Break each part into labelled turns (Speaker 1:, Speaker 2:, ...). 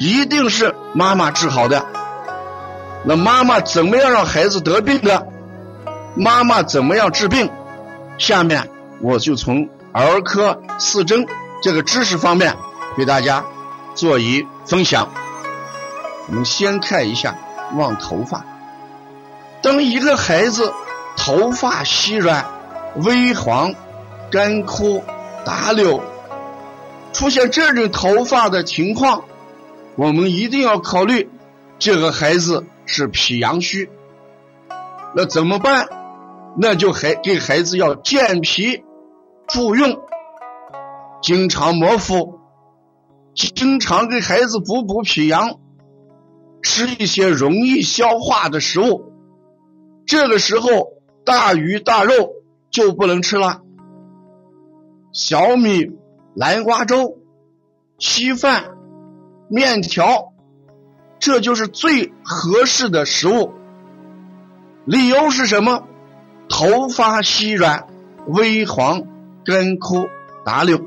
Speaker 1: 一定是妈妈治好的。那妈妈怎么样让孩子得病的？妈妈怎么样治病？下面我就从儿科四诊这个知识方面给大家做一分享。我们先看一下望头发。当一个孩子头发稀软。微黄、干枯、打绺，出现这种头发的情况，我们一定要考虑这个孩子是脾阳虚。那怎么办？那就还给孩子要健脾助运，经常摩腹，经常给孩子补补脾阳，吃一些容易消化的食物。这个时候，大鱼大肉。就不能吃了，小米、南瓜粥、稀饭、面条，这就是最合适的食物。理由是什么？头发稀软、微黄、干枯、打绺，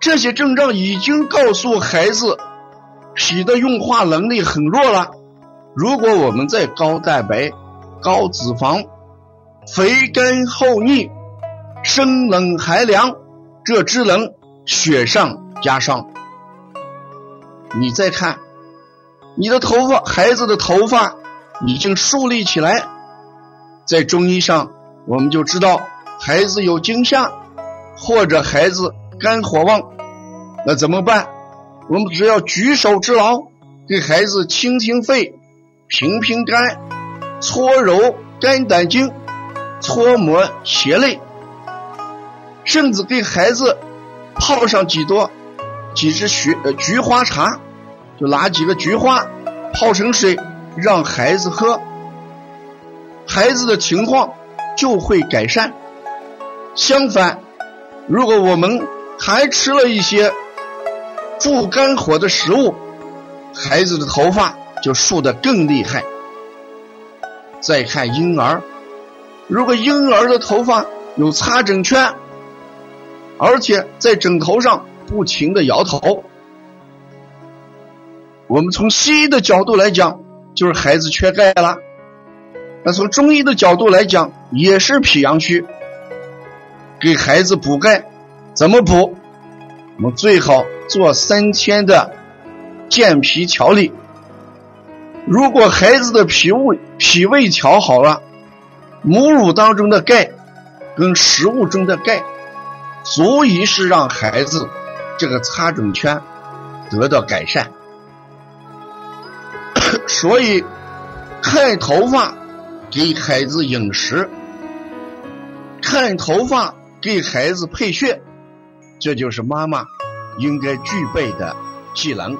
Speaker 1: 这些症状已经告诉孩子，脾的运化能力很弱了。如果我们在高蛋白、高脂肪，肥甘厚腻，生冷寒凉，这只能雪上加霜。你再看，你的头发，孩子的头发已经竖立起来，在中医上我们就知道孩子有惊吓，或者孩子肝火旺，那怎么办？我们只要举手之劳，给孩子清清肺、平平肝、搓揉肝胆经、搓摩胁肋，甚至给孩子泡上几多几支菊菊花茶。就拿几个菊花泡成水，让孩子喝，孩子的情况就会改善。相反，如果我们还吃了一些助肝火的食物，孩子的头发就竖得更厉害。再看婴儿，如果婴儿的头发有擦枕圈，而且在枕头上不停的摇头。我们从西医的角度来讲，就是孩子缺钙了；那从中医的角度来讲，也是脾阳虚。给孩子补钙，怎么补？我们最好做三天的健脾调理。如果孩子的脾胃脾胃调好了，母乳当中的钙跟食物中的钙，足以是让孩子这个擦疹圈得到改善。所以，看头发给孩子饮食，看头发给孩子配穴，这就是妈妈应该具备的技能。